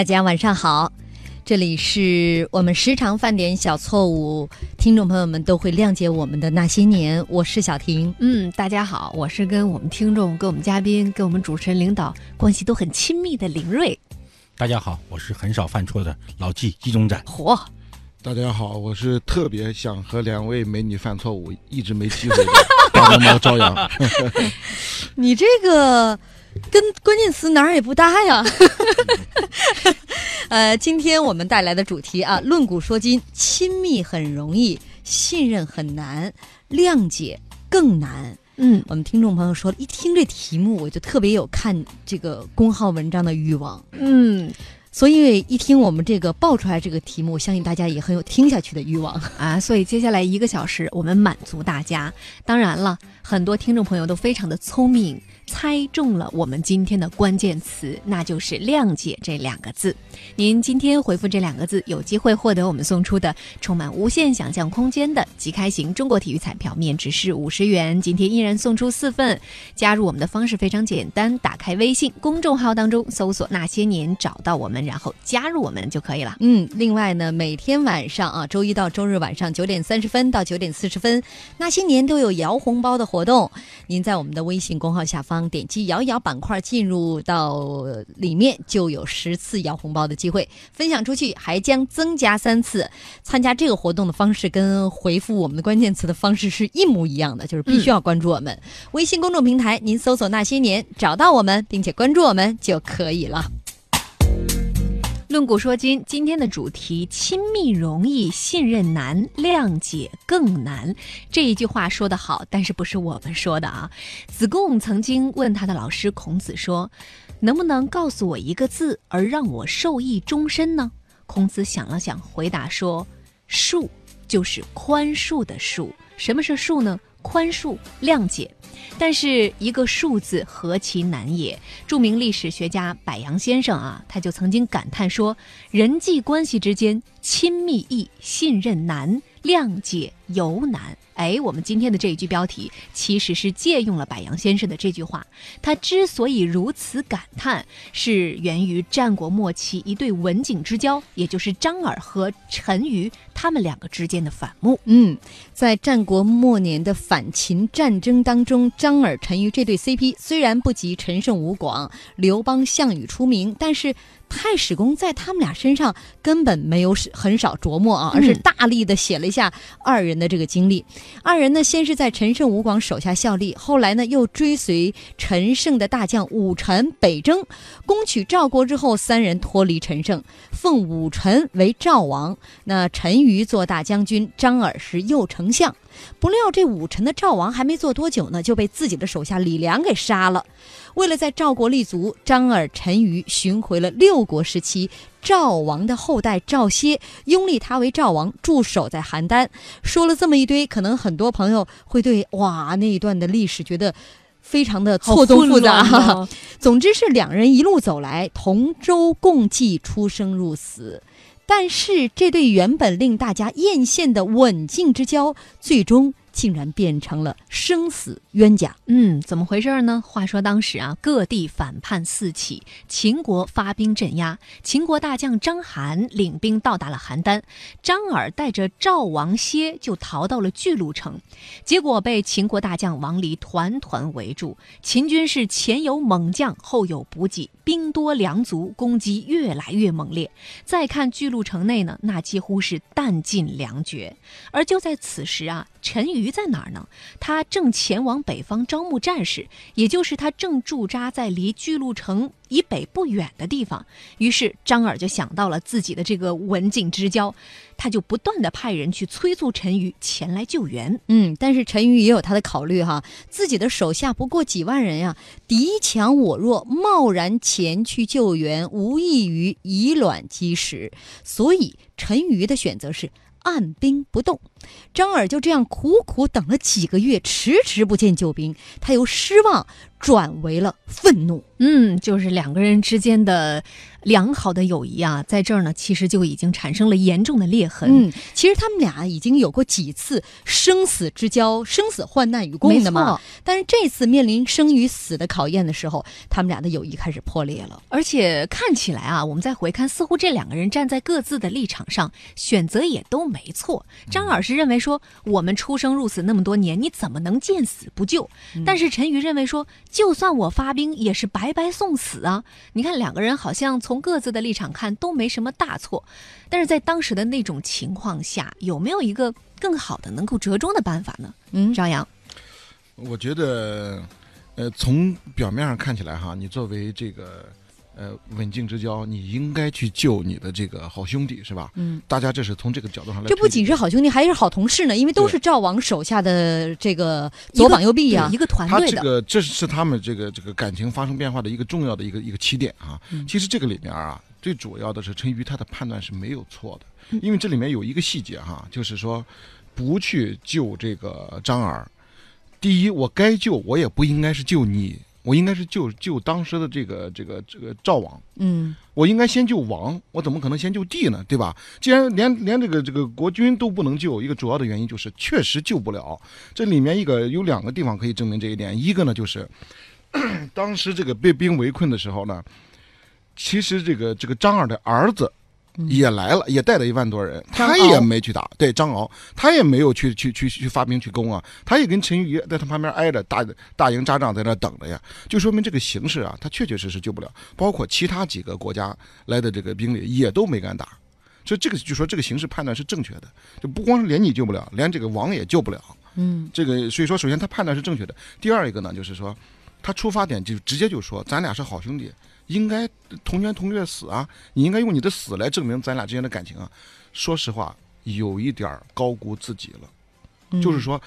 大家晚上好，这里是我们时常犯点小错误，听众朋友们都会谅解我们的那些年。我是小婷，嗯，大家好，我是跟我们听众、跟我们嘉宾、跟我们主持人、领导关系都很亲密的林瑞。大家好，我是很少犯错的老纪纪中展。嚯，大家好，我是特别想和两位美女犯错误，一直没机会的大龙猫朝阳。你这个跟关键词哪儿也不搭呀。呃，今天我们带来的主题啊，论古说今，亲密很容易，信任很难，谅解更难。嗯，我们听众朋友说，一听这题目，我就特别有看这个公号文章的欲望。嗯所以一听我们这个爆出来这个题目，相信大家也很有听下去的欲望。啊，所以接下来一个小时，我们满足大家。当然了，很多听众朋友都非常的聪明，猜中了我们今天的关键词，那就是“谅解”这两个字。您今天回复这两个字，有机会获得我们送出的充满无限想象空间的即开型中国体育彩票，面值是五十元。今天依然送出四份。加入我们的方式非常简单，打开微信公众号当中搜索“那些年”，找到我们，然后加入我们就可以了。嗯，另外呢，每天晚上啊，周一到周日晚上九点三十分到九点四十分，那些年都有摇红包的活动。您在我们的微信公号下方点击“摇一摇”板块，进入到里面就有十次摇红包的机会，分享出去还将增加三次。参加这个活动的方式跟回复我们的关键词的方式是一模一样的，就是必须要关注我们、微信公众平台，您搜索“那些年”找到我们，并且关注我们就可以了。论古说今，今天的主题：亲密容易，信任难，谅解更难。这一句话说得好，但是不是我们说的啊？子贡曾经问他的老师孔子说：“能不能告诉我一个字，而让我受益终身呢？”孔子想了想，回答说：“恕，就是宽恕的恕。什么是恕呢？宽恕、谅解。但是一个数字何其难也！著名历史学家柏杨先生啊，他就曾经感叹说：“人际关系之间，亲密易，信任难，谅解尤难。”哎，我们今天的这一句标题其实是借用了柏杨先生的这句话。他之所以如此感叹，是源于战国末期一对文景之交，也就是张耳和陈馀他们两个之间的反目。嗯，在战国末年的反秦战争当中，张耳、陈馀这对 CP 虽然不及陈胜、吴广、刘邦、项羽出名，但是太史公在他们俩身上根本没有很少琢磨啊，而是大力的写了一下二人的这个经历。二人呢，先是在陈胜、吴广手下效力，后来呢又追随陈胜的大将武臣北征，攻取赵国之后，三人脱离陈胜，奉武臣为赵王。那陈馀做大将军，张耳是右丞相。不料这武臣的赵王还没做多久呢，就被自己的手下李良给杀了。为了在赵国立足，张耳、陈馀寻回了六国时期赵王的后代赵歇，拥立他为赵王，驻守在邯郸。说了这么一堆，可能很多朋友会对哇那一段的历史觉得非常的错综复杂。总之是两人一路走来，同舟共济，出生入死。但是这对原本令大家艳羡的刎颈之交，最终竟然变成了生死冤家。嗯，怎么回事呢？话说当时啊，各地反叛四起，秦国发兵镇压。秦国大将章邯领兵到达了邯郸，张耳带着赵王歇就逃到了巨鹿城，结果被秦国大将王离团团围住。秦军是前有猛将，后有补给，兵多粮足，攻击越来越猛烈。再看巨鹿城内呢，那几乎是弹尽粮绝。而就在此时啊，陈馀在哪儿呢？他正前往北方招募战士，也就是他正驻扎在离巨鹿城以北不远的地方。于是张耳就想到了自己的这个文景之交，他就不断的派人去催促陈馀前来救援。嗯，但是陈馀也有他的考虑哈，自己的手下不过几万人呀，敌强我弱，贸然前去救援，无异于以卵击石。所以陈馀的选择是按兵不动。张耳就这样苦苦等了几个月，迟迟不见救兵，他由失望转为了愤怒。嗯，就是两个人之间的良好的友谊啊，在这儿呢，其实就已经产生了严重的裂痕。嗯，其实他们俩已经有过几次生死之交、生死患难与共的嘛。但是这次面临生与死的考验的时候，他们俩的友谊开始破裂了。而且看起来啊，我们再回看，似乎这两个人站在各自的立场上，选择也都没错。张耳是认为说，我们出生入死那么多年，你怎么能见死不救？但是陈瑜认为说，就算我发兵，也是。白白送死啊！你看两个人好像从各自的立场看都没什么大错，但是在当时的那种情况下，有没有一个更好的能够折中的办法呢？嗯，张扬，我觉得，呃，从表面上看起来哈，你作为这个。呃，刎颈之交，你应该去救你的这个好兄弟，是吧？嗯，大家这是从这个角度上来。这不仅是好兄弟，还是好同事呢，因为都是赵王手下的这个左膀右臂呀，一个团队的。他这个这是他们这个这个感情发生变化的一个重要的一个一个起点啊。其实这个里面啊，最主要的是陈馀他的判断是没有错的，因为这里面有一个细节哈，就是说不去救这个张耳。第一，我该救，我也不应该是救你。我应该是救救当时的这个这个这个赵王，嗯，我应该先救王，我怎么可能先救帝呢？对吧？既然连连这个这个国君都不能救，一个主要的原因就是确实救不了。这里面一个有两个地方可以证明这一点，一个呢就是当时这个被兵围困的时候呢，其实这个这个张耳的儿子。也来了，也带了一万多人，他也没去打。对张敖，他也没有去去去去发兵去攻啊，他也跟陈馀在他旁边挨着，大大营扎帐在那等着呀。就说明这个形势啊，他确确实实救不了。包括其他几个国家来的这个兵力也都没敢打，所以这个就说这个形势判断是正确的，就不光是连你救不了，连这个王也救不了。嗯，这个所以说，首先他判断是正确的。第二一个呢，就是说他出发点就直接就说咱俩是好兄弟。应该同年同月死啊！你应该用你的死来证明咱俩之间的感情啊！说实话，有一点高估自己了。就是说，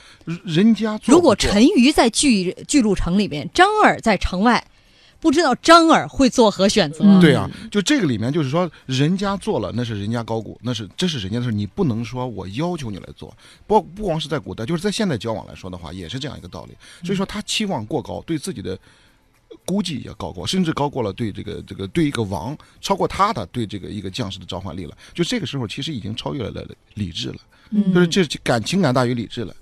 人家如果陈瑜在巨巨鹿城里面，张耳在城外，不知道张耳会作何选择？对啊，就这个里面，就是说，人家做了，那是人家高估，那是这是人家的事，你不能说我要求你来做。不不光是在古代，就是在现代交往来说的话，也是这样一个道理。所以说，他期望过高，对自己的。估计也高过，甚至高过了对这个这个对一个王，超过他的对这个一个将士的召唤力了。就这个时候，其实已经超越了理智了，就是这感情感大于理智了。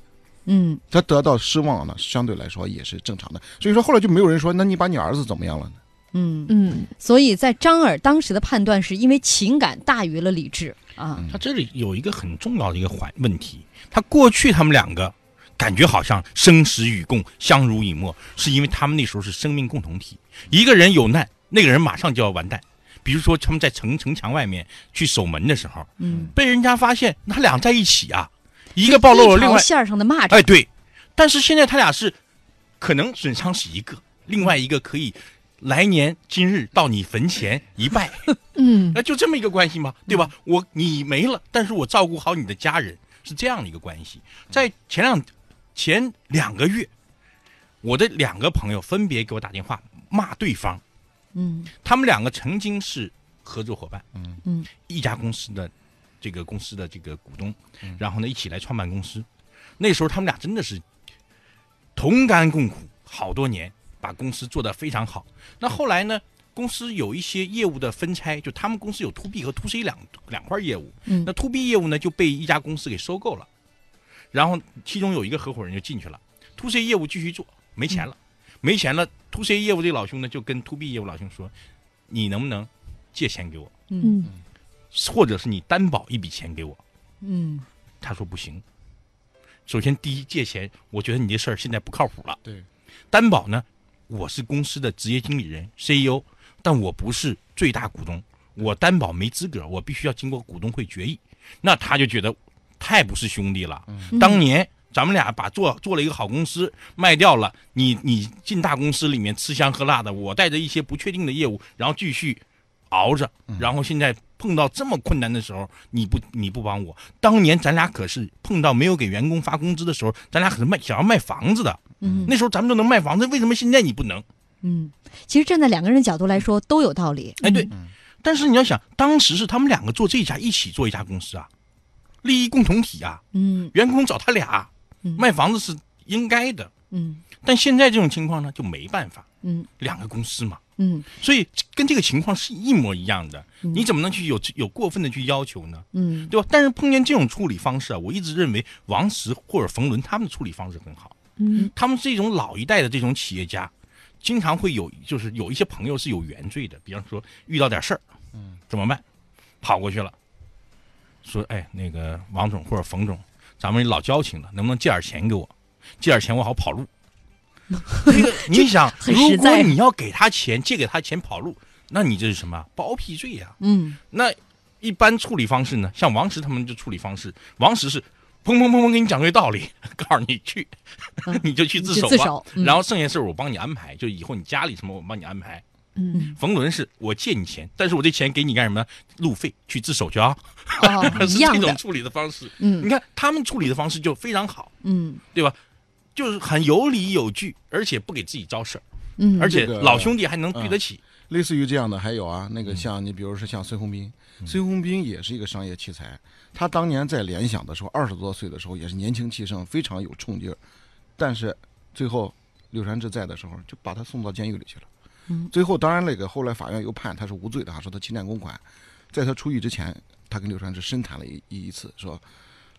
嗯，他得到失望呢，相对来说也是正常的。所以说后来就没有人说，那你把你儿子怎么样了呢？嗯嗯，所以在张耳当时的判断是因为情感大于了理智啊。他这里有一个很重要的一个环问题，他过去他们两个。感觉好像生死与共、相濡以沫，是因为他们那时候是生命共同体。一个人有难，那个人马上就要完蛋。比如说他们在城城墙外面去守门的时候，嗯，被人家发现，他俩在一起啊，一个暴露了，另外线上的蚂蚱。哎，对。但是现在他俩是，可能损伤是一个，另外一个可以来年今日到你坟前一拜。嗯，那就这么一个关系吗？对吧？我你没了，但是我照顾好你的家人，是这样的一个关系。在前两。前两个月，我的两个朋友分别给我打电话骂对方，嗯，他们两个曾经是合作伙伴，嗯嗯，一家公司的这个公司的这个股东，然后呢一起来创办公司，那时候他们俩真的是同甘共苦好多年，把公司做得非常好。那后来呢，公司有一些业务的分拆，就他们公司有 to B 和 to C 两两块业务，嗯，那 to B 业务呢就被一家公司给收购了。然后其中有一个合伙人就进去了，to C 业务继续做，没钱了，没钱了，to C 业务这老兄呢就跟 to B 业务老兄说：“你能不能借钱给我？嗯，或者是你担保一笔钱给我？”嗯，他说不行。首先，第一借钱，我觉得你这事儿现在不靠谱了。对，担保呢，我是公司的职业经理人 CEO，但我不是最大股东，我担保没资格，我必须要经过股东会决议。那他就觉得。太不是兄弟了。当年咱们俩把做做了一个好公司卖掉了，你你进大公司里面吃香喝辣的，我带着一些不确定的业务，然后继续熬着，然后现在碰到这么困难的时候，你不你不帮我。当年咱俩可是碰到没有给员工发工资的时候，咱俩可是卖想要卖房子的。嗯，那时候咱们都能卖房子，为什么现在你不能？嗯，其实站在两个人角度来说都有道理。哎，对，但是你要想，当时是他们两个做这家一起做一家公司啊。利益共同体啊，嗯员工找他俩嗯卖房子是应该的，嗯但现在这种情况呢就没办法，嗯两个公司嘛，嗯所以跟这个情况是一模一样的，你怎么能去有有过分的去要求呢？嗯对吧？但是碰见这种处理方式啊，我一直认为王石或者冯仑他们的处理方式很好。嗯他们是一种老一代的这种企业家，经常会有就是有一些朋友是有原罪的，比方说遇到点事儿，嗯，怎么办？跑过去了，说哎，那个王总或者冯总，咱们老交情了，能不能借点钱给我？借点钱我好跑路。这个你想，如果你要给他钱，借给他钱跑路，那你这是什么包庇罪呀、嗯那一般处理方式呢？像王石他们就处理方式，王石是砰砰砰砰给你讲个道理，告诉你去，你就去自首吧。然后剩下事儿我帮你安排，就以后你家里什么我帮你安排。嗯，冯仑是我借你钱，但是我这钱给你干什么？路费去自首去啊，哦是一样的这种处理的方式。嗯你看他们处理的方式就非常好，嗯对吧？就是很有理有据，而且不给自己招事儿，嗯而且老兄弟还能对得起。类似于这样的还有啊，那个像你比如说像孙宏斌，孙宏斌也是一个商业奇才，他当年在联想的时候，二十多岁的时候也是年轻气盛，非常有冲劲儿，但是最后柳传志在的时候就把他送到监狱里去了。嗯最后当然那个后来法院又判他是无罪的，说他侵占公款，在他出狱之前，他跟柳传志深谈了一一一次，说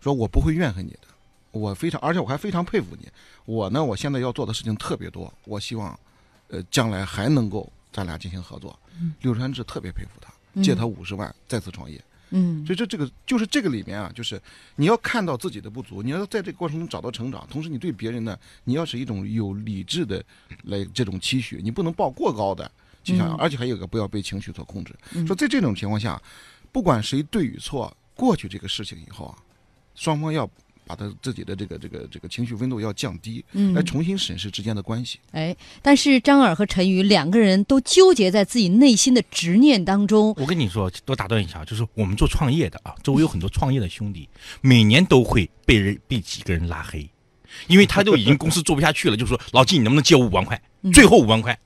说我不会怨恨你的，我非常而且我还非常佩服你，我呢我现在要做的事情特别多，我希望呃将来还能够咱俩进行合作。柳传志特别佩服他，借他五十万再次创业。嗯所以这这个就是这个里面啊，就是你要看到自己的不足，你要在这个过程中找到成长，同时你对别人呢，你要是一种有理智的来这种期许，你不能抱过高的就想，嗯而且还有一个不要被情绪所控制。嗯说在这种情况下，不管谁对与错，过去这个事情以后啊，双方要把他自己的这个这个这个情绪温度要降低，嗯来重新审视之间的关系。哎，但是张耳和陈宇两个人都纠结在自己内心的执念当中。我跟你说，多打断一下，就是我们做创业的啊，周围有很多创业的兄弟，每年都会被人被几个人拉黑，因为他就已经公司做不下去了，就说老季，你能不能借我五万块？最后五万块，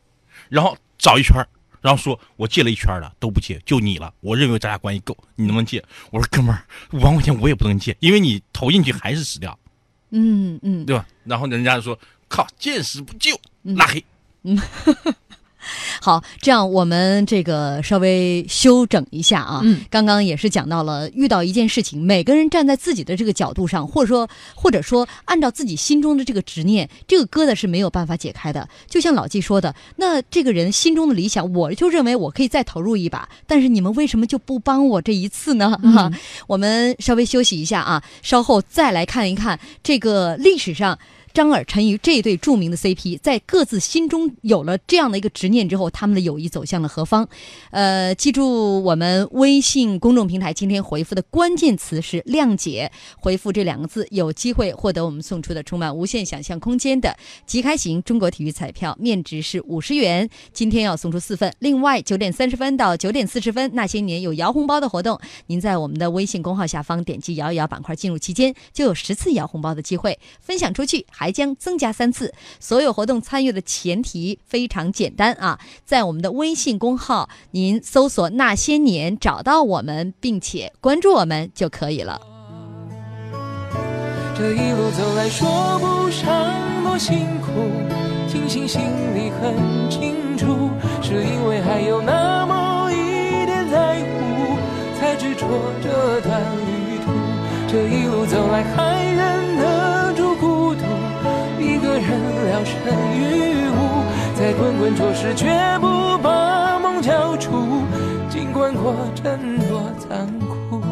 然后找一圈儿然后说我借了一圈了都不借，就你了，我认为咱俩关系够，你能不能借？我说哥们儿，五万块钱我也不能借，因为你投进去还是死掉，嗯嗯，对吧？然后人家就说靠，见死不救，拉黑。好，这样我们这个稍微休整一下啊。嗯，刚刚也是讲到了，遇到一件事情，每个人站在自己的这个角度上，或者说或者说按照自己心中的这个执念，这个疙瘩是没有办法解开的。就像老季说的，那这个人心中的理想，我就认为我可以再投入一把，但是你们为什么就不帮我这一次呢？哈、我们稍微休息一下啊，稍后再来看一看这个历史上。张耳、陈瑜这对著名的 CP，在各自心中有了这样的一个执念之后，他们的友谊走向了何方？呃，记住我们微信公众平台今天回复的关键词是“谅解”，回复这两个字，有机会获得我们送出的充满无限想象空间的即开型中国体育彩票，面值是五十元，今天要送出四份。另外，九点三十分到九点四十分，那些年有摇红包的活动，您在我们的微信公号下方点击摇一摇板块进入期间，就有十次摇红包的机会，分享出去还还将增加三次。所有活动参与的前提非常简单啊，在我们的微信公号，您搜索“那些年”找到我们，并且关注我们就可以了。这一路走来，说不上多辛苦，庆幸心里很清楚，是因为还有那么一点在乎，才执着这段旅途。这一路走来，还忍得，人聊胜于无，在滚滚浊世，绝不把梦交出，尽管过程多残酷。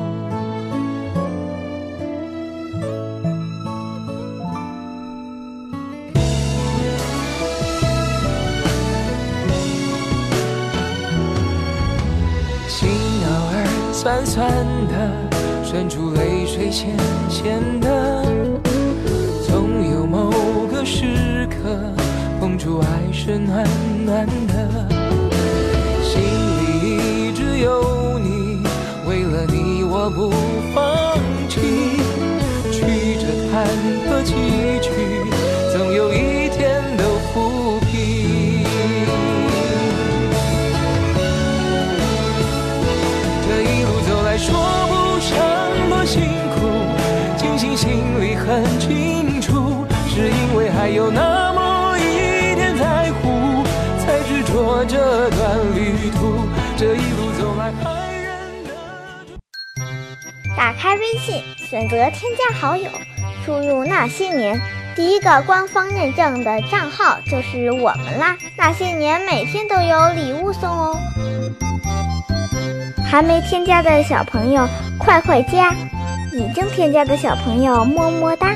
心偶尔酸酸的，渗出泪水咸咸的，时刻捧出爱是暖暖的，心里一直有你，为了你我不放弃，曲折坎坷崎这一路走来，爱人的。打开微信，选择添加好友，输入那些年，第一个官方认证的账号就是我们啦。那些年每天都有礼物送哦。还没添加的小朋友，快快加！已经添加的小朋友，么么哒。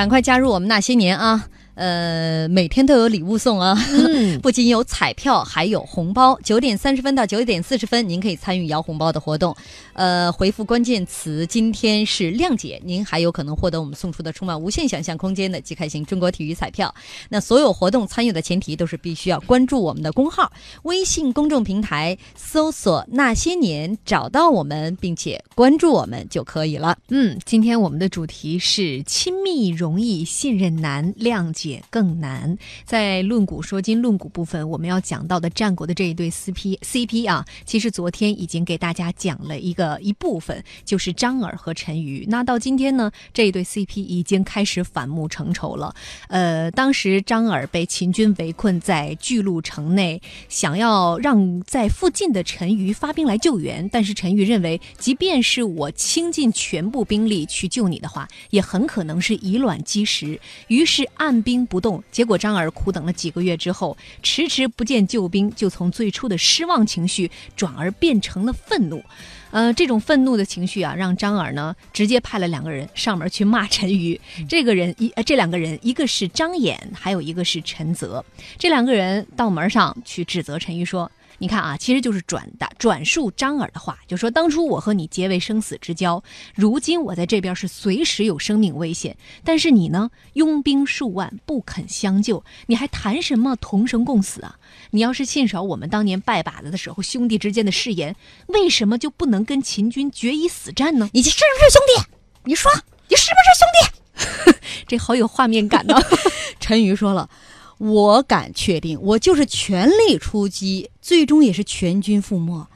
赶快加入我们那些年啊！呃，每天都有礼物送啊，嗯 不仅有彩票，还有红包。九点三十分到九点四十分，您可以参与摇红包的活动。呃，回复关键词“今天是亮姐”，您还有可能获得我们送出的充满无限想象空间的即开型中国体育彩票。那所有活动参与的前提都是必须要关注我们的公号，微信公众平台搜索“那些年”，找到我们，并且关注我们就可以了。嗯，今天我们的主题是亲密容易，信任难，谅解也更难。在论古说今论古部分，我们要讲到的战国的这一对 CP CP 啊，其实昨天已经给大家讲了一个一部分，就是张耳和陈馀。那到今天呢，这一对 CP 已经开始反目成仇了。呃，当时张耳被秦军围困在巨鹿城内，想要让在附近的陈馀发兵来救援，但是陈馀认为，即便是我倾尽全部兵力去救你的话，也很可能是以卵击石，于是按兵不动。结果张耳苦等了几个月之后，迟迟不见救兵，就从最初的失望情绪转而变成了愤怒。呃，这种愤怒的情绪啊，让张耳呢直接派了两个人上门去骂陈馀。这个人一呃，这两个人一个是张衍，还有一个是陈泽。这两个人到门上去指责陈馀说：“你看啊，其实就是转达转述张耳的话，就说当初我和你结为生死之交，如今我在这边是随时有生命危险，但是你呢，拥兵数万不肯相救，你还谈什么同生共死啊？你要是信守我们当年拜把子的时候兄弟之间的誓言，为什么就不能跟秦军决一死战呢？你是不是兄弟？你说你是不是兄弟？这好有画面感呢。陈馀说了：“我敢确定，我就是全力出击，最终也是全军覆没。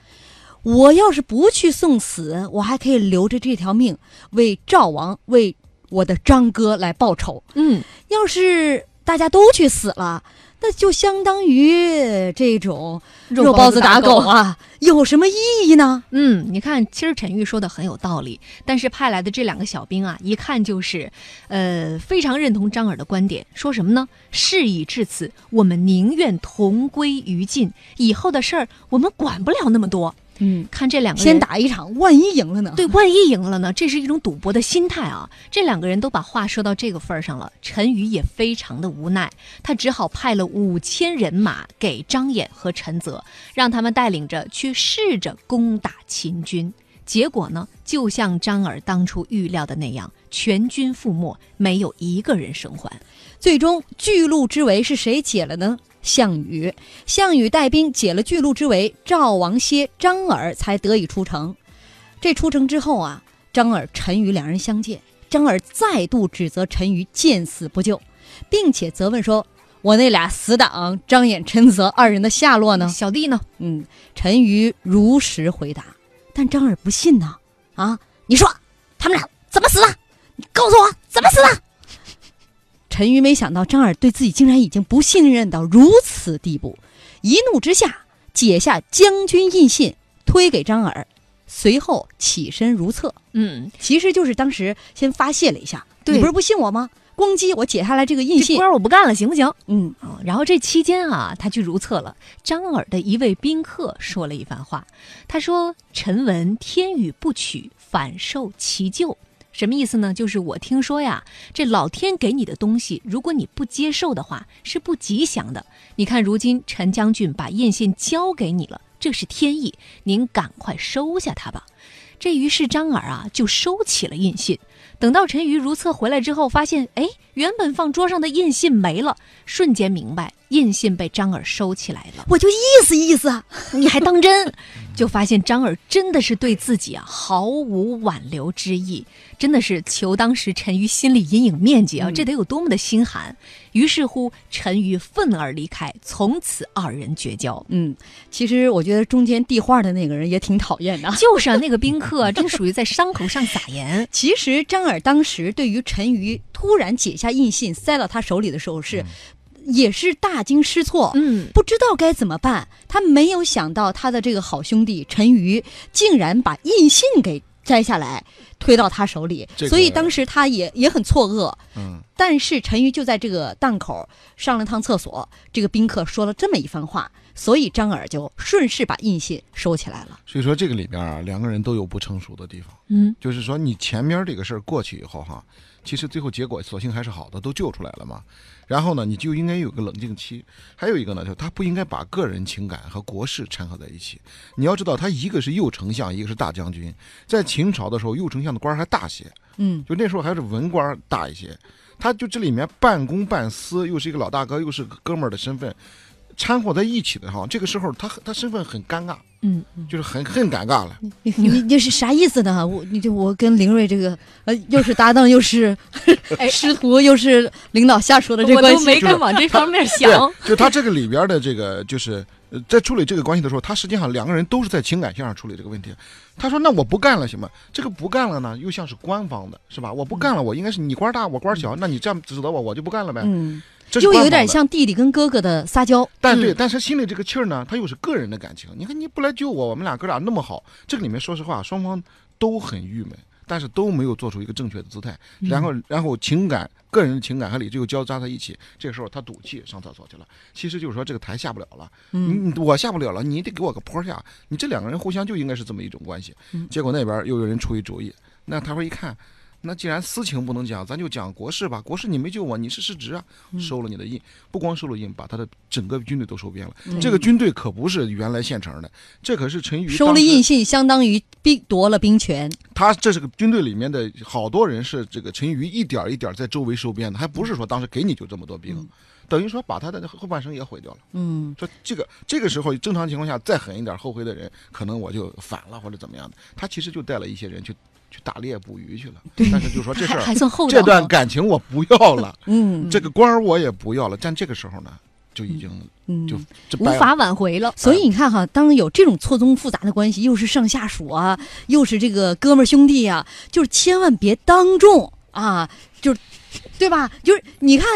我要是不去送死，我还可以留着这条命为赵王、为我的张哥来报仇。嗯，要是大家都去死了，那就相当于这种肉包子打狗啊，有什么意义呢？嗯，你看，其实陈玉说的很有道理，但是派来的这两个小兵啊，一看就是，呃，非常认同张耳的观点，说什么呢？事已至此，我们宁愿同归于尽，以后的事儿我们管不了那么多。嗯，看这两个人先打一场，万一赢了呢？对，万一赢了呢？这是一种赌博的心态啊！这两个人都把话说到这个份儿上了，陈宇也非常的无奈，他只好派了五千人马给张衍和陈泽，让他们带领着去试着攻打秦军。结果呢，就像张耳当初预料的那样，全军覆没，没有一个人生还。最终巨鹿之围是谁解了呢？项羽，项羽带兵解了巨鹿之围，赵王歇、张耳才得以出城。这出城之后啊，张耳、陈馀两人相见，张耳再度指责陈馀见死不救，并且责问说：“我那俩死党张衍、陈泽二人的下落呢小弟呢？？”嗯，陈馀如实回答，但张耳不信呢。啊，你说他们俩怎么死的？你告诉我怎么死的？陈馀没想到张耳对自己竟然已经不信任到如此地步，一怒之下解下将军印信推给张耳，随后起身如厕。嗯，其实就是当时先发泄了一下，对你不是不信我吗？咣叽，我解下来这个印信官，儿我不干了，行不行？嗯，哦，然后这期间啊，他去如厕了。张耳的一位宾客说了一番话，他说：“臣闻天与不取，反受其咎。”什么意思呢？就是我听说呀，这老天给你的东西，如果你不接受的话，是不吉祥的。你看，如今陈将军把印信交给你了，这是天意，您赶快收下它吧。这于是张耳啊，就收起了印信。等到陈瑜如厕回来之后，发现，哎，原本放桌上的印信没了，瞬间明白印信被张耳收起来了。我就意思意思啊，你还当真？就发现张耳真的是对自己啊毫无挽留之意，真的是求当时陈瑜心理阴影面积啊，这得有多么的心寒。于是乎，陈瑜愤而离开，从此二人绝交。嗯，其实我觉得中间递话的那个人也挺讨厌的。就是啊，那个宾客真属于在伤口上撒盐。其实张耳当时对于陈馀突然解下印信塞到他手里的时候是。也是大惊失措，嗯，不知道该怎么办。他没有想到他的这个好兄弟陈馀竟然把印信给摘下来推到他手里，这个所以当时他也也很错愕。嗯，但是陈馀就在这个档口上了趟厕所，这个宾客说了这么一番话，所以张耳就顺势把印信收起来了。所以说这个里边啊，两个人都有不成熟的地方。嗯，就是说你前面这个事儿过去以后哈，其实最后结果索性还是好的，都救出来了嘛。然后呢，你就应该有个冷静期。还有一个呢，就是他不应该把个人情感和国事掺和在一起。你要知道，他一个是右丞相，一个是大将军，在秦朝的时候，右丞相的官儿还大些，嗯，就那时候还是文官儿大一些。他就这里面半公半私，又是一个老大哥，又是哥们儿的身份，掺和在一起的哈。这个时候他他身份很尴尬，嗯，就是很很尴尬了。你你这是啥意思呢？我你就我跟林瑞这个呃，又是搭档，又是 师徒，又是领导下属的这我都关系，没敢往这方面想。对，就他这个里边的这个，就是呃在处理这个关系的时候，他实际上两个人都是在情感线上处理这个问题。他说：“那我不干了，行吗？这个不干了呢，又像是官方的，是吧？我不干了，我应该是你官大，我官小，那你这样指责我，我就不干了呗。嗯，这是又有。点像弟弟跟哥哥的撒娇。但对，嗯但是心里这个气儿呢，他又是个人的感情。你看你不来救我，我们俩哥俩那么好，这个里面说实话，双方都很郁闷，但是都没有做出一个正确的姿态。然后，然后情感、个人的情感和理智又交杂在一起，这个时候他赌气上厕所去了。其实就是说这个台下不了了，嗯，你我下不了了，你得给我个坡下。你这两个人互相就应该是这么一种关系。嗯结果那边又有人出一主意，那他说一看。那既然私情不能讲，咱就讲国事吧。国事你没救我，你是失职啊，嗯收了你的印，不光收了印，把他的整个军队都收编了。嗯这个军队可不是原来现成的，这可是陈馀收了印信，相当于兵夺了兵权。他这是个军队里面的好多人是这个陈馀一点儿一点儿在周围收编的，还不是说当时给你就这么多兵，嗯等于说把他的后半生也毁掉了。嗯，说这个这个时候正常情况下再狠一点后悔的人，可能我就反了或者怎么样的。他其实就带了一些人去去打猎捕鱼去了，但是就说这事还儿还算厚道。这段感情我不要了，嗯，这个官儿我也不要了。但这个时候呢，就已经嗯就无法挽回了。所以你看哈，当有这种错综复杂的关系，又是上下属啊，又是这个哥们儿兄弟啊，就是千万别当众啊，就是。对吧？就是你看，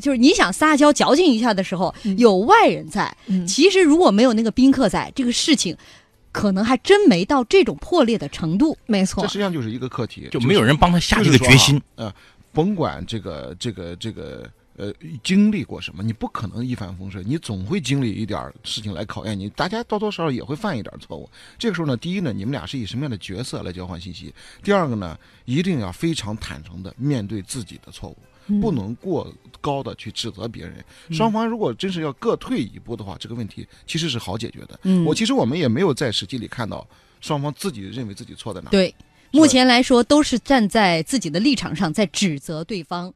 就是你想撒娇矫情一下的时候，嗯有外人在。嗯其实如果没有那个宾客在，这个事情可能还真没到这种破裂的程度。没错这实际上就是一个课题，就没有人帮他下这个决心。呃，甭管这个这个这个呃经历过什么，你不可能一帆风顺，你总会经历一点事情来考验你。大家多多少少也会犯一点错误。这个时候呢，第一呢，你们俩是以什么样的角色来交换信息？第二个呢，一定要非常坦诚的面对自己的错误。嗯不能过高的去指责别人。双方如果真是要各退一步的话，这个问题其实是好解决的。嗯我其实我们也没有在实际里看到双方自己认为自己错在哪。对，目前来说都是站在自己的立场上在指责对方。